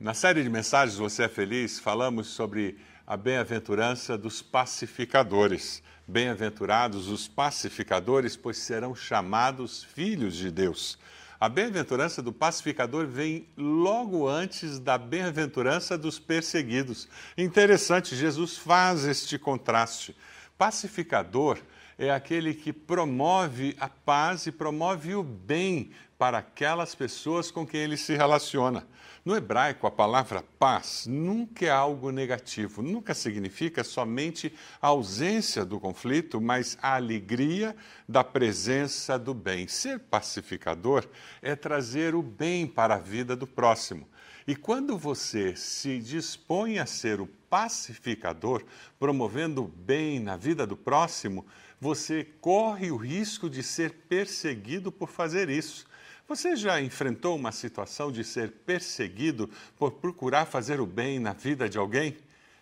Na série de mensagens Você é Feliz, falamos sobre a bem-aventurança dos pacificadores. Bem-aventurados os pacificadores, pois serão chamados filhos de Deus. A bem-aventurança do pacificador vem logo antes da bem-aventurança dos perseguidos. Interessante, Jesus faz este contraste. Pacificador é aquele que promove a paz e promove o bem para aquelas pessoas com quem ele se relaciona. No hebraico, a palavra paz nunca é algo negativo, nunca significa somente a ausência do conflito, mas a alegria da presença do bem. Ser pacificador é trazer o bem para a vida do próximo. E quando você se dispõe a ser o pacificador, promovendo o bem na vida do próximo, você corre o risco de ser perseguido por fazer isso. Você já enfrentou uma situação de ser perseguido por procurar fazer o bem na vida de alguém?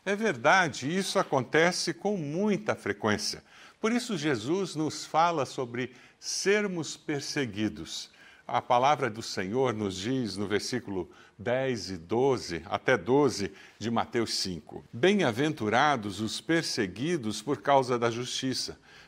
É verdade, isso acontece com muita frequência. Por isso, Jesus nos fala sobre sermos perseguidos. A palavra do Senhor nos diz no versículo 10 e 12, até 12 de Mateus 5: Bem-aventurados os perseguidos por causa da justiça,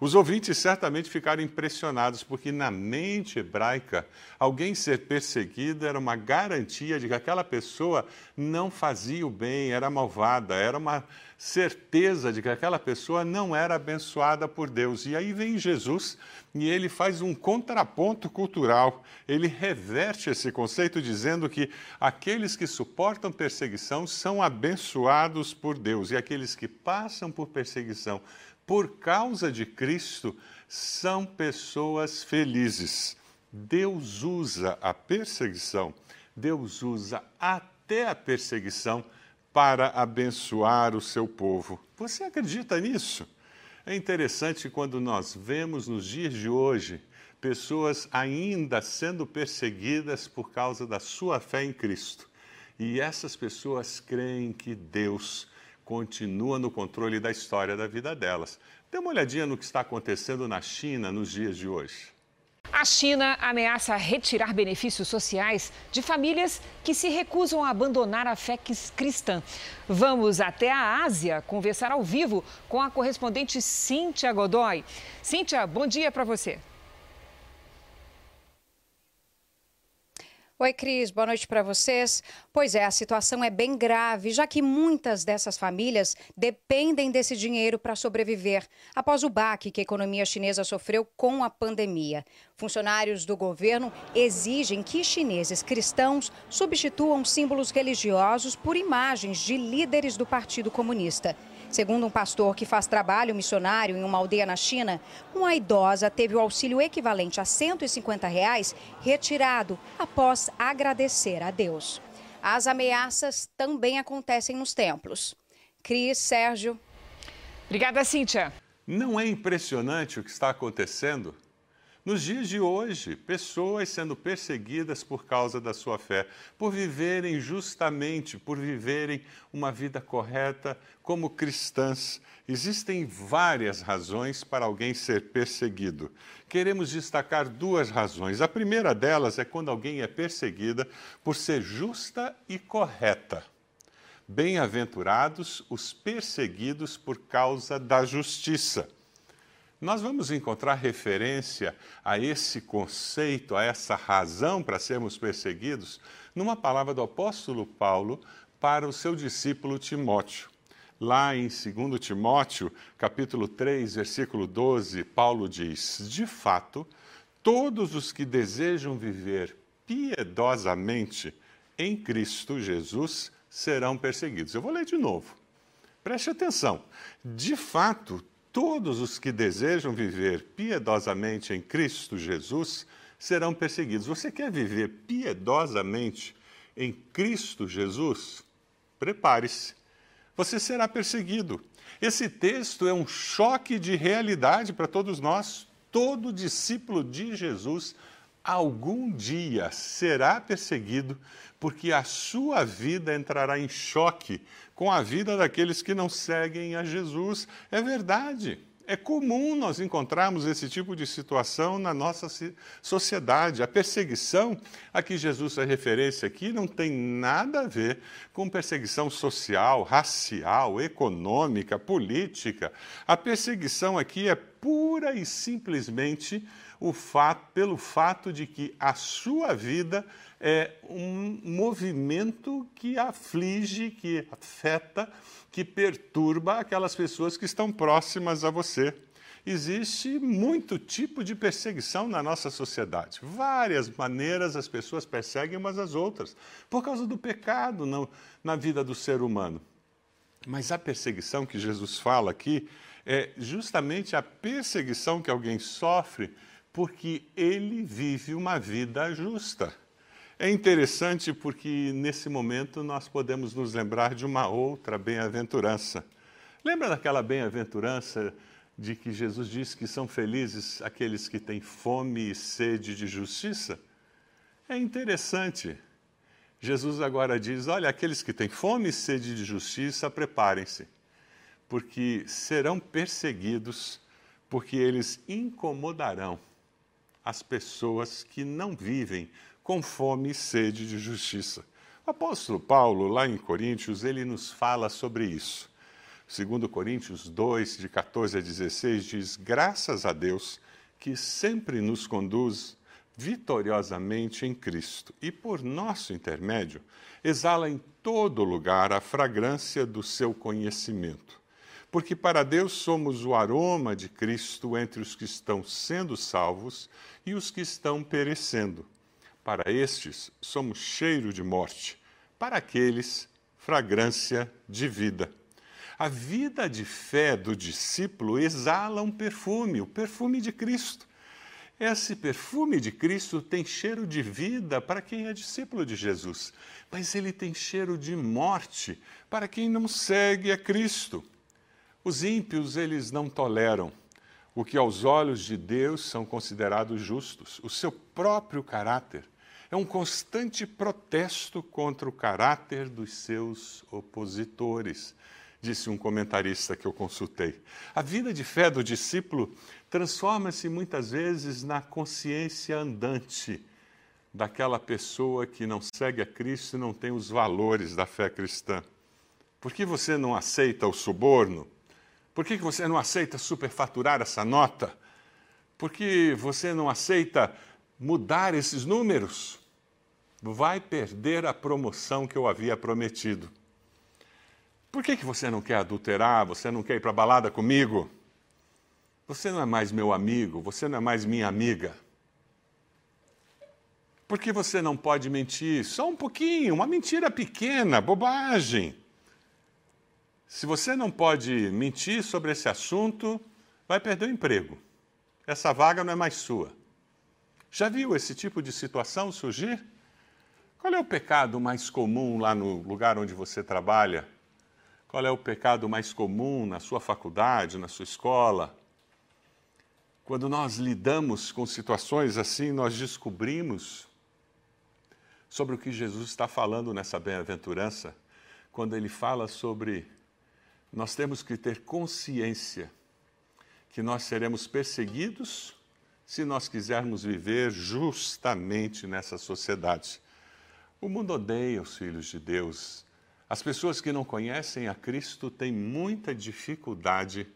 Os ouvintes certamente ficaram impressionados, porque na mente hebraica, alguém ser perseguido era uma garantia de que aquela pessoa não fazia o bem, era malvada, era uma certeza de que aquela pessoa não era abençoada por Deus. E aí vem Jesus e ele faz um contraponto cultural. Ele reverte esse conceito dizendo que aqueles que suportam perseguição são abençoados por Deus e aqueles que passam por perseguição por causa de Cristo, são pessoas felizes. Deus usa a perseguição, Deus usa até a perseguição para abençoar o seu povo. Você acredita nisso? É interessante quando nós vemos nos dias de hoje pessoas ainda sendo perseguidas por causa da sua fé em Cristo. E essas pessoas creem que Deus continua no controle da história da vida delas. Dê uma olhadinha no que está acontecendo na China nos dias de hoje. A China ameaça retirar benefícios sociais de famílias que se recusam a abandonar a fé cristã. Vamos até a Ásia conversar ao vivo com a correspondente Cíntia Godoy. Cíntia, bom dia para você. Oi, Cris, boa noite para vocês. Pois é, a situação é bem grave, já que muitas dessas famílias dependem desse dinheiro para sobreviver após o baque que a economia chinesa sofreu com a pandemia. Funcionários do governo exigem que chineses cristãos substituam símbolos religiosos por imagens de líderes do Partido Comunista. Segundo um pastor que faz trabalho missionário em uma aldeia na China, uma idosa teve o auxílio equivalente a 150 reais retirado após agradecer a Deus. As ameaças também acontecem nos templos. Cris, Sérgio. Obrigada, Cíntia. Não é impressionante o que está acontecendo? Nos dias de hoje, pessoas sendo perseguidas por causa da sua fé, por viverem justamente, por viverem uma vida correta como cristãs. Existem várias razões para alguém ser perseguido. Queremos destacar duas razões. A primeira delas é quando alguém é perseguida por ser justa e correta. Bem-aventurados os perseguidos por causa da justiça. Nós vamos encontrar referência a esse conceito, a essa razão para sermos perseguidos, numa palavra do apóstolo Paulo para o seu discípulo Timóteo. Lá em 2 Timóteo, capítulo 3, versículo 12, Paulo diz: De fato, todos os que desejam viver piedosamente em Cristo Jesus serão perseguidos. Eu vou ler de novo. Preste atenção. De fato, todos os que desejam viver piedosamente em Cristo Jesus serão perseguidos. Você quer viver piedosamente em Cristo Jesus, prepare-se, você será perseguido. Esse texto é um choque de realidade para todos nós. Todo discípulo de Jesus algum dia será perseguido, porque a sua vida entrará em choque com a vida daqueles que não seguem a Jesus. É verdade. É comum nós encontrarmos esse tipo de situação na nossa sociedade. A perseguição a que Jesus faz referência aqui não tem nada a ver com perseguição social, racial, econômica, política. A perseguição aqui é pura e simplesmente o fato, pelo fato de que a sua vida é um movimento que aflige, que afeta, que perturba aquelas pessoas que estão próximas a você. Existe muito tipo de perseguição na nossa sociedade. Várias maneiras as pessoas perseguem umas às outras, por causa do pecado na, na vida do ser humano. Mas a perseguição que Jesus fala aqui é justamente a perseguição que alguém sofre porque ele vive uma vida justa. É interessante porque nesse momento nós podemos nos lembrar de uma outra bem-aventurança. Lembra daquela bem-aventurança de que Jesus diz que são felizes aqueles que têm fome e sede de justiça? É interessante. Jesus agora diz: olha, aqueles que têm fome e sede de justiça, preparem-se, porque serão perseguidos, porque eles incomodarão as pessoas que não vivem com fome e sede de justiça. O apóstolo Paulo, lá em Coríntios, ele nos fala sobre isso. Segundo Coríntios 2, de 14 a 16, diz: Graças a Deus que sempre nos conduz vitoriosamente em Cristo e por nosso intermédio exala em todo lugar a fragrância do seu conhecimento porque para Deus somos o aroma de Cristo entre os que estão sendo salvos e os que estão perecendo. Para estes, somos cheiro de morte, para aqueles, fragrância de vida. A vida de fé do discípulo exala um perfume, o perfume de Cristo. Esse perfume de Cristo tem cheiro de vida para quem é discípulo de Jesus, mas ele tem cheiro de morte para quem não segue a Cristo. Os ímpios, eles não toleram o que aos olhos de Deus são considerados justos, o seu próprio caráter. É um constante protesto contra o caráter dos seus opositores, disse um comentarista que eu consultei. A vida de fé do discípulo transforma-se muitas vezes na consciência andante daquela pessoa que não segue a Cristo e não tem os valores da fé cristã. Por que você não aceita o suborno? Por que você não aceita superfaturar essa nota? Por que você não aceita mudar esses números? Vai perder a promoção que eu havia prometido. Por que, você não quer adulterar? Você não quer ir para a balada comigo? Você não é mais meu amigo, você não é mais minha amiga. Por que você não pode mentir? Só um pouquinho, uma mentira pequena, bobagem. Se você não pode mentir sobre esse assunto, vai perder o emprego. Essa vaga não é mais sua. Já viu esse tipo de situação surgir? Qual é o pecado mais comum lá no lugar onde você trabalha? Qual é o pecado mais comum na sua faculdade, na sua escola? Quando nós lidamos com situações assim, nós descobrimos sobre o que Jesus está falando nessa bem-aventurança, quando ele fala sobre nós temos que ter consciência que nós seremos perseguidos se nós quisermos viver justamente nessa sociedade. O mundo odeia os filhos de Deus. As pessoas que não conhecem a Cristo têm muita dificuldade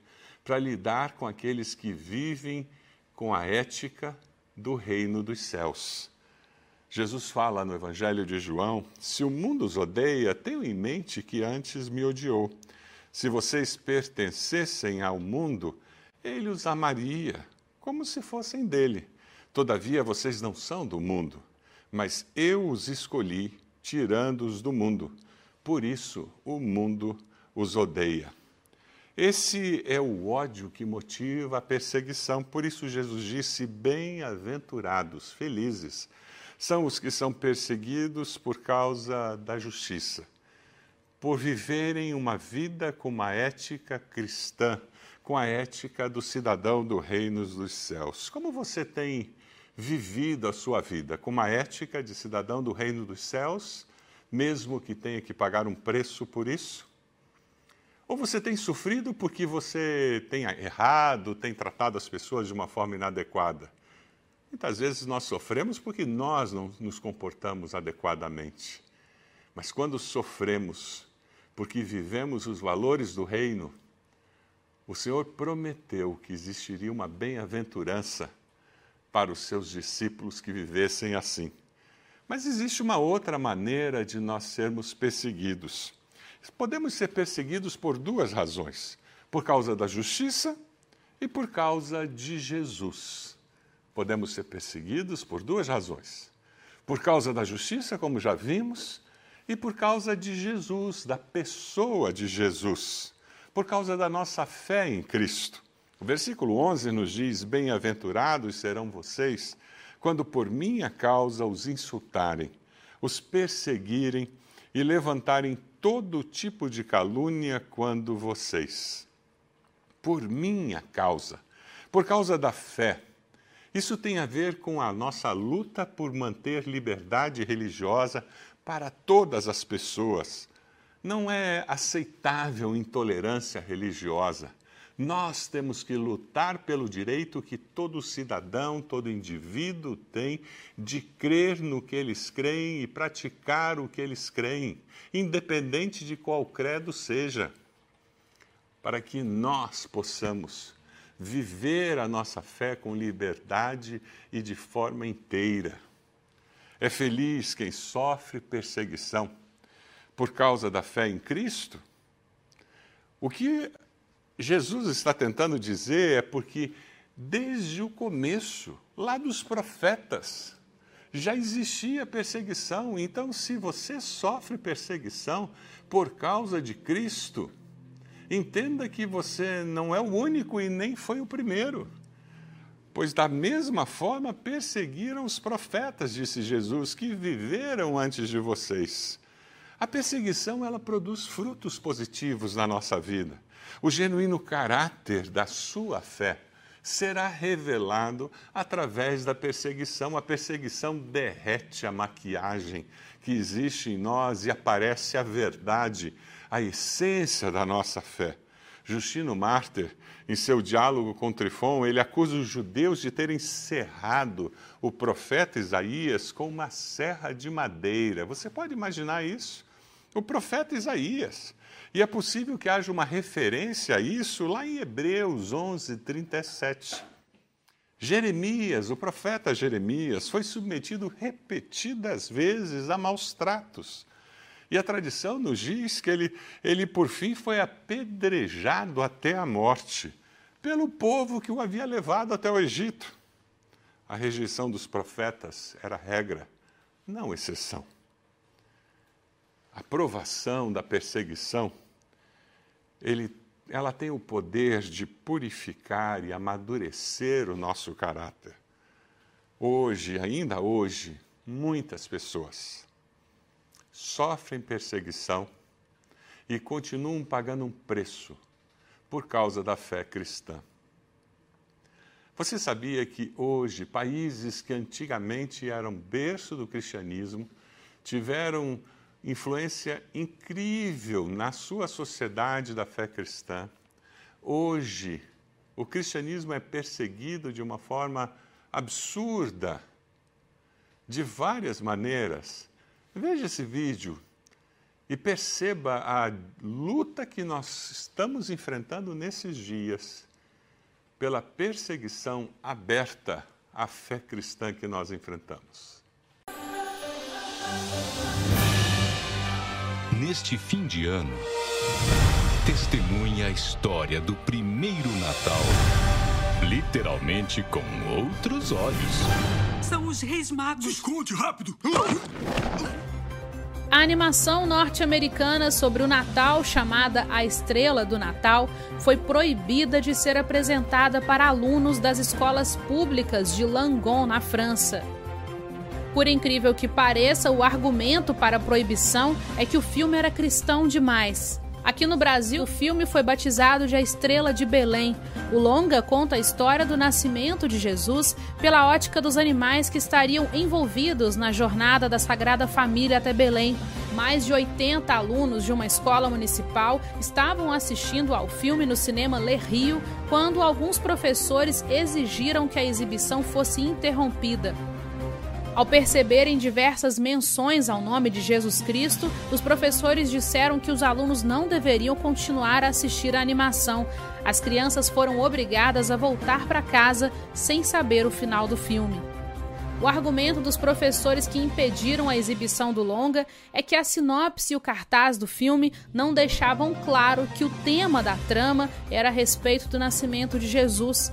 para lidar com aqueles que vivem com a ética do reino dos céus. Jesus fala no Evangelho de João: se o mundo os odeia, tenham em mente que antes me odiou. Se vocês pertencessem ao mundo, ele os amaria, como se fossem dele. Todavia, vocês não são do mundo, mas eu os escolhi, tirando-os do mundo. Por isso, o mundo os odeia. Esse é o ódio que motiva a perseguição. Por isso, Jesus disse: Bem-aventurados, felizes são os que são perseguidos por causa da justiça, por viverem uma vida com uma ética cristã, com a ética do cidadão do reino dos céus. Como você tem vivido a sua vida com uma ética de cidadão do reino dos céus, mesmo que tenha que pagar um preço por isso? Ou você tem sofrido porque você tem errado, tem tratado as pessoas de uma forma inadequada? Muitas vezes nós sofremos porque nós não nos comportamos adequadamente. Mas quando sofremos porque vivemos os valores do reino, o Senhor prometeu que existiria uma bem-aventurança para os seus discípulos que vivessem assim. Mas existe uma outra maneira de nós sermos perseguidos. Podemos ser perseguidos por duas razões: por causa da justiça e por causa de Jesus. Podemos ser perseguidos por duas razões: por causa da justiça, como já vimos, e por causa de Jesus, da pessoa de Jesus, por causa da nossa fé em Cristo. O versículo 11 nos diz: Bem-aventurados serão vocês quando por minha causa os insultarem, os perseguirem e levantarem todo tipo de calúnia quando vocês. Por minha causa, por causa da fé. Isso tem a ver com a nossa luta por manter liberdade religiosa para todas as pessoas. Não é aceitável intolerância religiosa. Nós temos que lutar pelo direito que todo cidadão, todo indivíduo tem de crer no que eles creem e praticar o que eles creem, independente de qual credo seja, para que nós possamos viver a nossa fé com liberdade e de forma inteira. É feliz quem sofre perseguição por causa da fé em Cristo? O que Jesus está tentando dizer é porque desde o começo, lá dos profetas, já existia perseguição. Então, se você sofre perseguição por causa de Cristo, entenda que você não é o único e nem foi o primeiro. Pois da mesma forma perseguiram os profetas, disse Jesus, que viveram antes de vocês. A perseguição ela produz frutos positivos na nossa vida. O genuíno caráter da sua fé será revelado através da perseguição. A perseguição derrete a maquiagem que existe em nós e aparece a verdade, a essência da nossa fé. Justino Mártir, em seu diálogo com Trifon, ele acusa os judeus de terem cerrado o profeta Isaías com uma serra de madeira. Você pode imaginar isso? O profeta Isaías e é possível que haja uma referência a isso lá em Hebreus 11, 37. Jeremias, o profeta Jeremias, foi submetido repetidas vezes a maus tratos. E a tradição nos diz que ele, ele por fim foi apedrejado até a morte pelo povo que o havia levado até o Egito. A rejeição dos profetas era regra, não exceção. A provação da perseguição ele, ela tem o poder de purificar e amadurecer o nosso caráter. Hoje, ainda hoje, muitas pessoas sofrem perseguição e continuam pagando um preço por causa da fé cristã. Você sabia que hoje países que antigamente eram berço do cristianismo tiveram influência incrível na sua sociedade da fé cristã. Hoje, o cristianismo é perseguido de uma forma absurda, de várias maneiras. Veja esse vídeo e perceba a luta que nós estamos enfrentando nesses dias pela perseguição aberta à fé cristã que nós enfrentamos. neste fim de ano, testemunhe a história do primeiro Natal. Literalmente com outros olhos. São os Reis Magos. Esconde, rápido! A animação norte-americana sobre o Natal, chamada A Estrela do Natal, foi proibida de ser apresentada para alunos das escolas públicas de Langon, na França. Por incrível que pareça, o argumento para a proibição é que o filme era cristão demais. Aqui no Brasil, o filme foi batizado de A Estrela de Belém. O longa conta a história do nascimento de Jesus pela ótica dos animais que estariam envolvidos na jornada da Sagrada Família até Belém. Mais de 80 alunos de uma escola municipal estavam assistindo ao filme no cinema Le Rio quando alguns professores exigiram que a exibição fosse interrompida. Ao perceberem diversas menções ao nome de Jesus Cristo, os professores disseram que os alunos não deveriam continuar a assistir a animação. As crianças foram obrigadas a voltar para casa sem saber o final do filme. O argumento dos professores que impediram a exibição do longa é que a sinopse e o cartaz do filme não deixavam claro que o tema da trama era a respeito do nascimento de Jesus.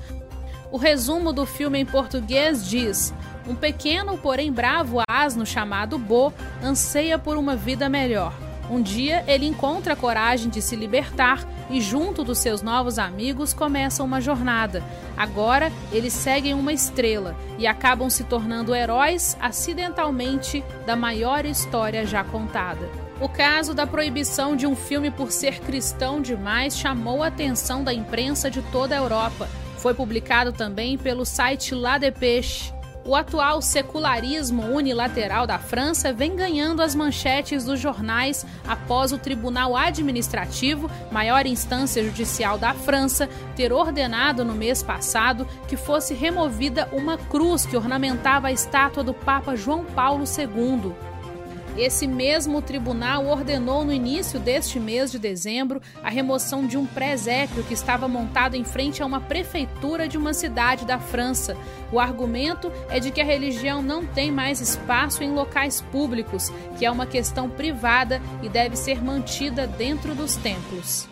O resumo do filme em português diz: um pequeno, porém bravo asno chamado Bo anseia por uma vida melhor. Um dia ele encontra a coragem de se libertar e, junto dos seus novos amigos, começa uma jornada. Agora eles seguem uma estrela e acabam se tornando heróis acidentalmente da maior história já contada. O caso da proibição de um filme por ser cristão demais chamou a atenção da imprensa de toda a Europa. Foi publicado também pelo site La Dépêche. O atual secularismo unilateral da França vem ganhando as manchetes dos jornais após o Tribunal Administrativo, maior instância judicial da França, ter ordenado no mês passado que fosse removida uma cruz que ornamentava a estátua do Papa João Paulo II. Esse mesmo tribunal ordenou no início deste mês de dezembro a remoção de um presépio que estava montado em frente a uma prefeitura de uma cidade da França. O argumento é de que a religião não tem mais espaço em locais públicos, que é uma questão privada e deve ser mantida dentro dos templos.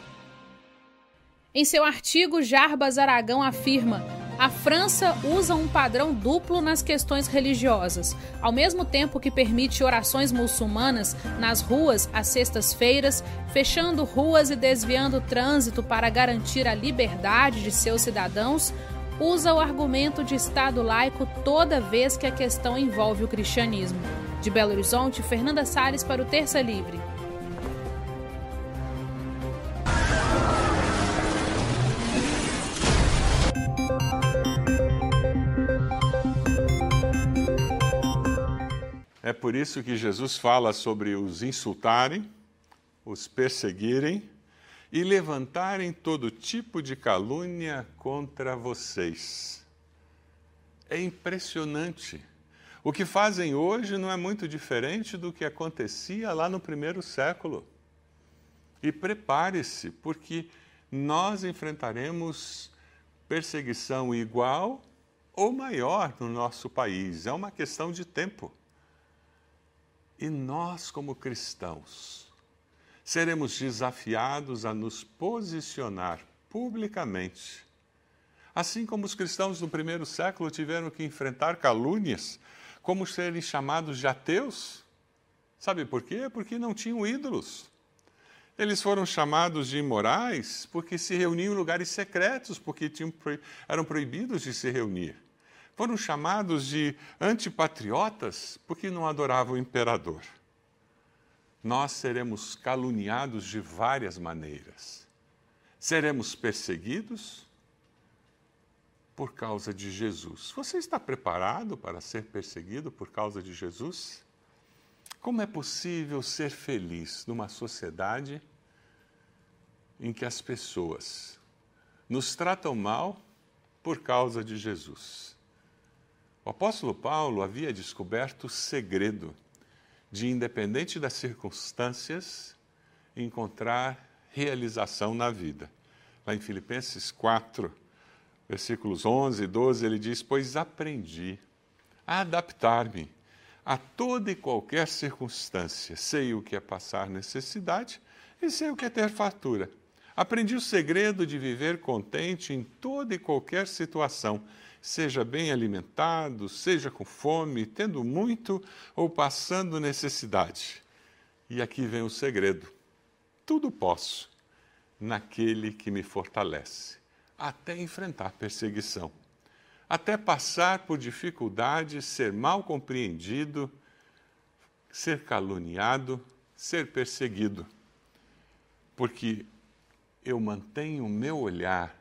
Em seu artigo, Jarbas Aragão afirma: a França usa um padrão duplo nas questões religiosas. Ao mesmo tempo que permite orações muçulmanas nas ruas às sextas-feiras, fechando ruas e desviando o trânsito para garantir a liberdade de seus cidadãos, usa o argumento de Estado laico toda vez que a questão envolve o cristianismo. De Belo Horizonte, Fernanda Salles para o Terça Livre. É por isso que Jesus fala sobre os insultarem, os perseguirem e levantarem todo tipo de calúnia contra vocês. É impressionante. O que fazem hoje não é muito diferente do que acontecia lá no primeiro século. E prepare-se, porque nós enfrentaremos perseguição igual ou maior no nosso país. É uma questão de tempo. E nós, como cristãos, seremos desafiados a nos posicionar publicamente. Assim como os cristãos no primeiro século tiveram que enfrentar calúnias, como serem chamados de ateus. Sabe por quê? Porque não tinham ídolos. Eles foram chamados de imorais porque se reuniam em lugares secretos, porque tinham, eram proibidos de se reunir. Foram chamados de antipatriotas porque não adoravam o imperador. Nós seremos caluniados de várias maneiras. Seremos perseguidos por causa de Jesus. Você está preparado para ser perseguido por causa de Jesus? Como é possível ser feliz numa sociedade em que as pessoas nos tratam mal por causa de Jesus? O apóstolo Paulo havia descoberto o segredo de, independente das circunstâncias, encontrar realização na vida. Lá em Filipenses 4, versículos 11 e 12, ele diz: Pois aprendi a adaptar-me a toda e qualquer circunstância. Sei o que é passar necessidade e sei o que é ter fartura. Aprendi o segredo de viver contente em toda e qualquer situação seja bem alimentado, seja com fome, tendo muito ou passando necessidade. E aqui vem o segredo: tudo posso naquele que me fortalece, até enfrentar perseguição. até passar por dificuldades, ser mal compreendido, ser caluniado, ser perseguido. Porque eu mantenho o meu olhar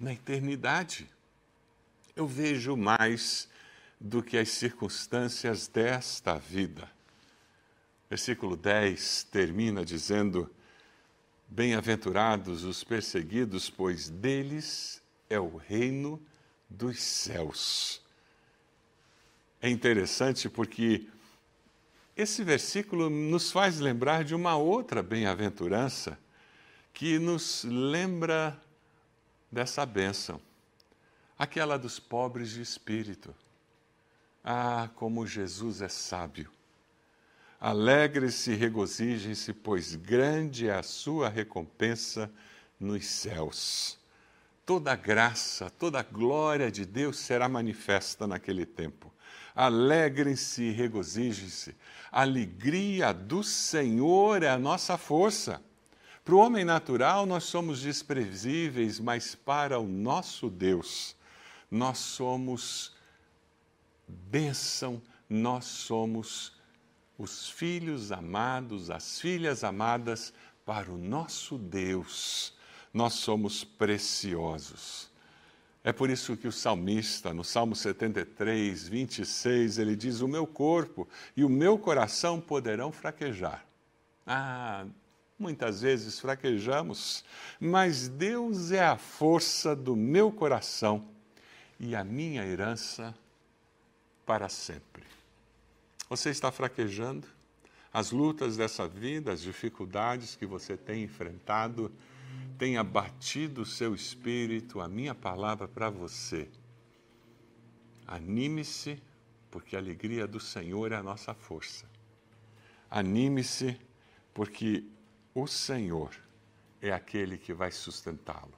na eternidade. Eu vejo mais do que as circunstâncias desta vida. Versículo 10 termina dizendo: Bem-aventurados os perseguidos, pois deles é o reino dos céus. É interessante porque esse versículo nos faz lembrar de uma outra bem-aventurança que nos lembra dessa bênção, aquela dos pobres de espírito. Ah, como Jesus é sábio! Alegre-se e regozijem-se, pois grande é a sua recompensa nos céus. Toda graça, toda glória de Deus será manifesta naquele tempo. Alegrem-se e regozijem-se. A alegria do Senhor é a nossa força. Para o homem natural, nós somos desprezíveis, mas para o nosso Deus, nós somos bênção, nós somos os filhos amados, as filhas amadas para o nosso Deus. Nós somos preciosos. É por isso que o salmista, no Salmo 73, 26, ele diz: O meu corpo e o meu coração poderão fraquejar. Ah, muitas vezes fraquejamos, mas Deus é a força do meu coração e a minha herança para sempre. Você está fraquejando? As lutas dessa vida, as dificuldades que você tem enfrentado, têm abatido o seu espírito. A minha palavra para você. Anime-se, porque a alegria do Senhor é a nossa força. Anime-se, porque o Senhor é aquele que vai sustentá-lo.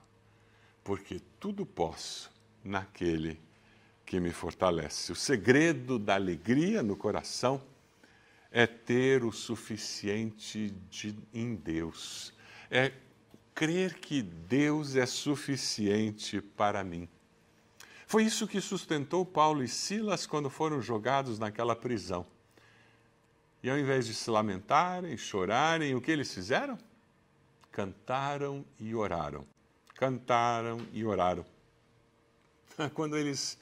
Porque tudo posso naquele que me fortalece. O segredo da alegria no coração é ter o suficiente de, em Deus, é crer que Deus é suficiente para mim. Foi isso que sustentou Paulo e Silas quando foram jogados naquela prisão. E ao invés de se lamentarem, chorarem, o que eles fizeram? Cantaram e oraram. Cantaram e oraram. Quando eles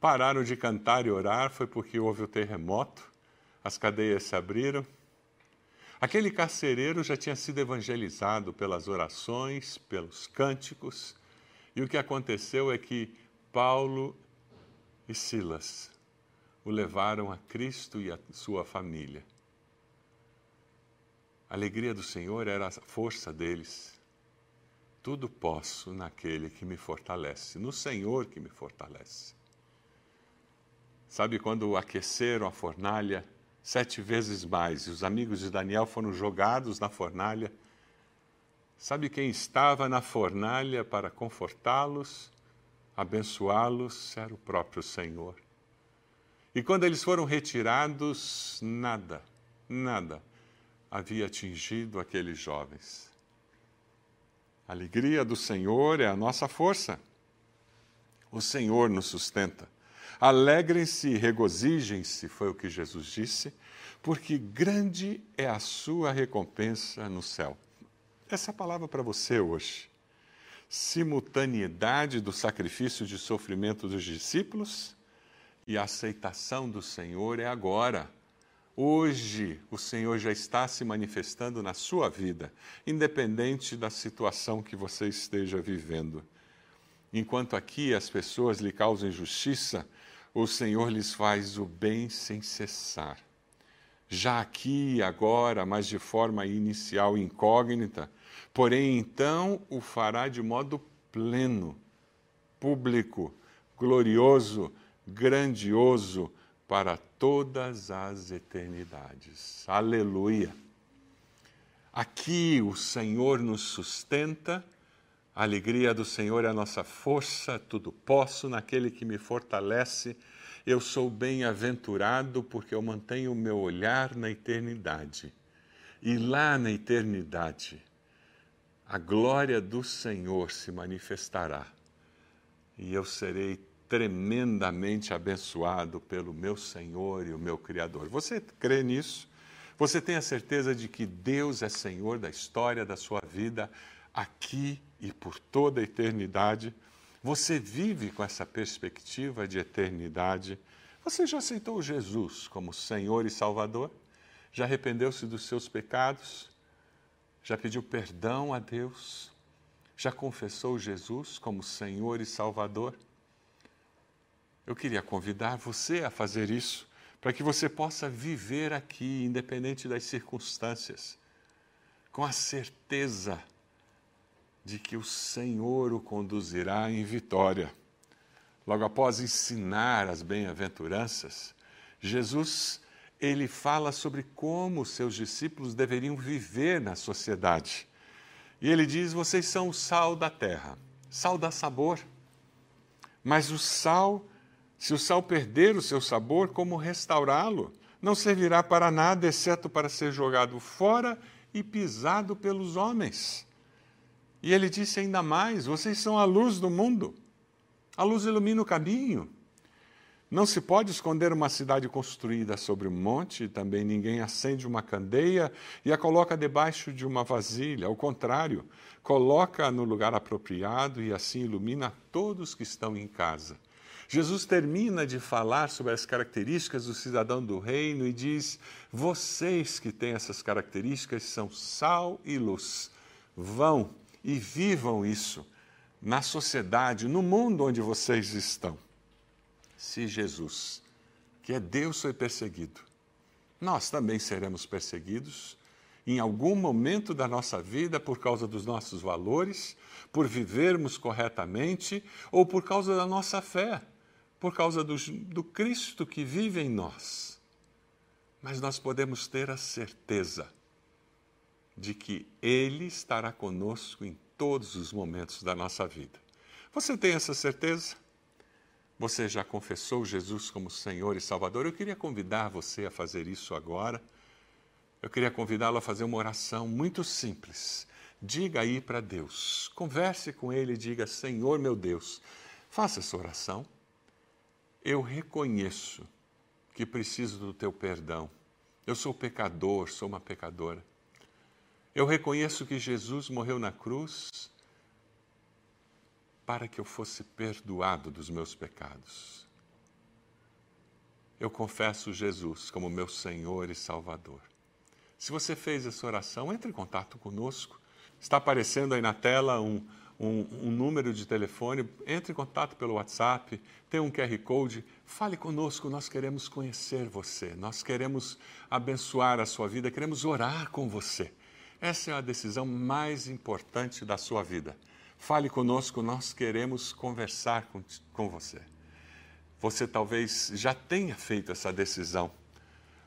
pararam de cantar e orar foi porque houve o terremoto, as cadeias se abriram. Aquele carcereiro já tinha sido evangelizado pelas orações, pelos cânticos, e o que aconteceu é que Paulo e Silas o levaram a Cristo e a sua família. A alegria do Senhor era a força deles. Tudo posso naquele que me fortalece, no Senhor que me fortalece. Sabe quando aqueceram a fornalha sete vezes mais e os amigos de Daniel foram jogados na fornalha? Sabe quem estava na fornalha para confortá-los, abençoá-los? Era o próprio Senhor. E quando eles foram retirados, nada, nada havia atingido aqueles jovens. A alegria do Senhor é a nossa força. O Senhor nos sustenta. Alegrem-se e regozijem-se, foi o que Jesus disse, porque grande é a sua recompensa no céu. Essa é palavra para você hoje. Simultaneidade do sacrifício de sofrimento dos discípulos e a aceitação do Senhor é agora. Hoje, o Senhor já está se manifestando na sua vida, independente da situação que você esteja vivendo. Enquanto aqui as pessoas lhe causam injustiça, o Senhor lhes faz o bem sem cessar. Já aqui agora, mas de forma inicial incógnita, porém então o fará de modo pleno, público, glorioso, grandioso para todas as eternidades. Aleluia! Aqui o Senhor nos sustenta, a alegria do Senhor é a nossa força, tudo posso naquele que me fortalece. Eu sou bem-aventurado porque eu mantenho o meu olhar na eternidade. E lá na eternidade, a glória do Senhor se manifestará. e eu serei tremendamente abençoado pelo meu Senhor e o meu Criador. Você crê nisso? Você tem a certeza de que Deus é Senhor da história da sua vida aqui e por toda a eternidade? Você vive com essa perspectiva de eternidade? Você já aceitou Jesus como Senhor e Salvador? Já arrependeu-se dos seus pecados? Já pediu perdão a Deus? Já confessou Jesus como Senhor e Salvador? Eu queria convidar você a fazer isso, para que você possa viver aqui, independente das circunstâncias, com a certeza de que o Senhor o conduzirá em vitória. Logo após ensinar as bem-aventuranças, Jesus ele fala sobre como seus discípulos deveriam viver na sociedade. E ele diz: Vocês são o sal da terra. Sal dá sabor. Mas o sal, se o sal perder o seu sabor, como restaurá-lo? Não servirá para nada, exceto para ser jogado fora e pisado pelos homens. E ele disse ainda mais: Vocês são a luz do mundo. A luz ilumina o caminho. Não se pode esconder uma cidade construída sobre um monte, também ninguém acende uma candeia e a coloca debaixo de uma vasilha. Ao contrário, coloca no lugar apropriado e assim ilumina todos que estão em casa. Jesus termina de falar sobre as características do cidadão do reino e diz: Vocês que têm essas características são sal e luz. Vão e vivam isso na sociedade, no mundo onde vocês estão se Jesus, que é Deus, foi perseguido, nós também seremos perseguidos em algum momento da nossa vida por causa dos nossos valores, por vivermos corretamente ou por causa da nossa fé, por causa do, do Cristo que vive em nós. Mas nós podemos ter a certeza de que Ele estará conosco em todos os momentos da nossa vida. Você tem essa certeza? Você já confessou Jesus como Senhor e Salvador? Eu queria convidar você a fazer isso agora. Eu queria convidá-lo a fazer uma oração muito simples. Diga aí para Deus, converse com Ele e diga: Senhor meu Deus, faça essa oração. Eu reconheço que preciso do teu perdão. Eu sou pecador, sou uma pecadora. Eu reconheço que Jesus morreu na cruz para que eu fosse perdoado dos meus pecados. Eu confesso Jesus como meu Senhor e Salvador. Se você fez essa oração, entre em contato conosco. Está aparecendo aí na tela um, um, um, número de telefone, entre em contato pelo WhatsApp, tem um QR Code, fale conosco, nós queremos conhecer você, nós queremos abençoar a sua vida, queremos orar com você. Essa é a decisão mais importante da sua vida. Fale conosco, nós queremos conversar com, com você. Você talvez já tenha feito essa decisão.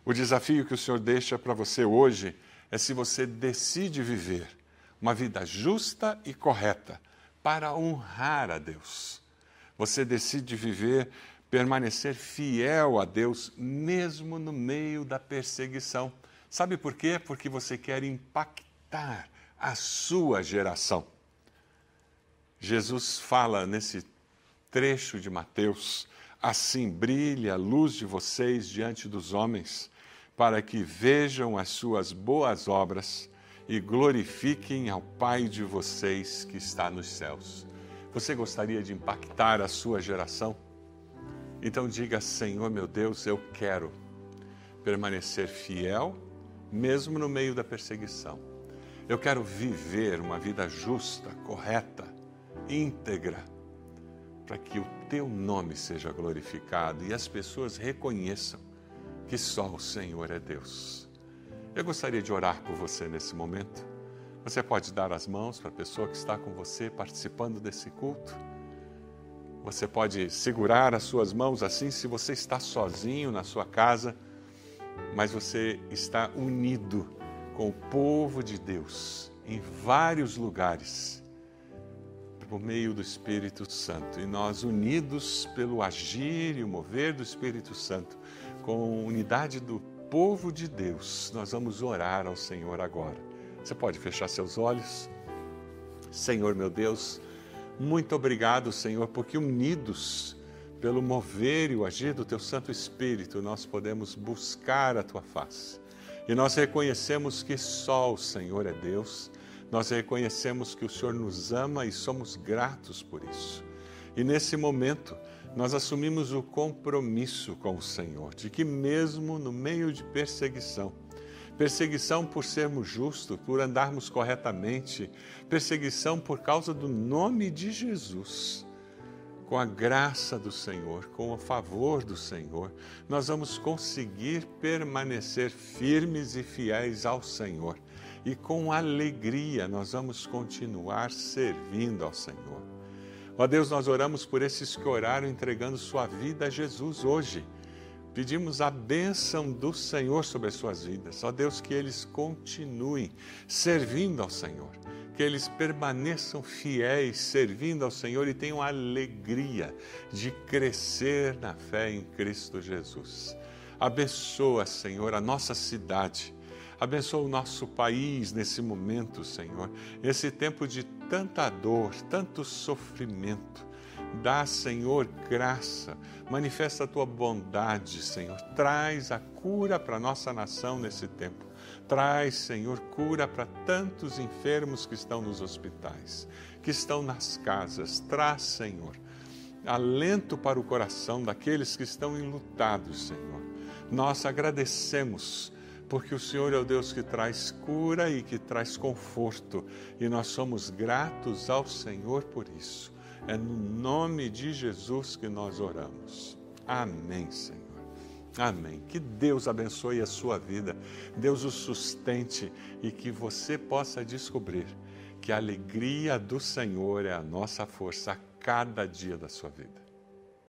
O desafio que o Senhor deixa para você hoje é se você decide viver uma vida justa e correta para honrar a Deus. Você decide viver, permanecer fiel a Deus, mesmo no meio da perseguição. Sabe por quê? Porque você quer impactar a sua geração. Jesus fala nesse trecho de Mateus: Assim brilha a luz de vocês diante dos homens, para que vejam as suas boas obras e glorifiquem ao Pai de vocês que está nos céus. Você gostaria de impactar a sua geração? Então diga: Senhor meu Deus, eu quero permanecer fiel, mesmo no meio da perseguição. Eu quero viver uma vida justa, correta íntegra, para que o teu nome seja glorificado e as pessoas reconheçam que só o Senhor é Deus. Eu gostaria de orar por você nesse momento. Você pode dar as mãos para a pessoa que está com você participando desse culto. Você pode segurar as suas mãos assim se você está sozinho na sua casa, mas você está unido com o povo de Deus em vários lugares por meio do Espírito Santo. E nós, unidos pelo agir e o mover do Espírito Santo, com unidade do povo de Deus, nós vamos orar ao Senhor agora. Você pode fechar seus olhos? Senhor meu Deus, Muito obrigado, Senhor, porque unidos pelo mover e o agir do Teu Santo Espírito, nós podemos buscar a Tua face. E nós reconhecemos que só o Senhor é Deus, nós reconhecemos que o Senhor nos ama e somos gratos por isso. E nesse momento, nós assumimos o compromisso com o Senhor, de que mesmo no meio de perseguição, perseguição por sermos justos, por andarmos corretamente, perseguição por causa do nome de Jesus, com a graça do Senhor, com o favor do Senhor, nós vamos conseguir permanecer firmes e fiéis ao Senhor. E com alegria nós vamos continuar servindo ao Senhor. Ó Deus, nós oramos por esses que oraram entregando sua vida a Jesus hoje. Pedimos a bênção do Senhor sobre as suas vidas. Ó Deus, que eles continuem servindo ao Senhor, que eles permaneçam fiéis servindo ao Senhor e tenham a alegria de crescer na fé em Cristo Jesus. Abençoa, Senhor, a nossa cidade. Abençoa o nosso país nesse momento, Senhor. Esse tempo de tanta dor, tanto sofrimento. Dá, Senhor, graça, manifesta a tua bondade, Senhor. Traz a cura para a nossa nação nesse tempo. Traz, Senhor, cura para tantos enfermos que estão nos hospitais, que estão nas casas. Traz, Senhor, alento para o coração daqueles que estão enlutados, Senhor. Nós agradecemos porque o Senhor é o Deus que traz cura e que traz conforto, e nós somos gratos ao Senhor por isso. É no nome de Jesus que nós oramos. Amém, Senhor. Amém. Que Deus abençoe a sua vida, Deus o sustente e que você possa descobrir que a alegria do Senhor é a nossa força a cada dia da sua vida.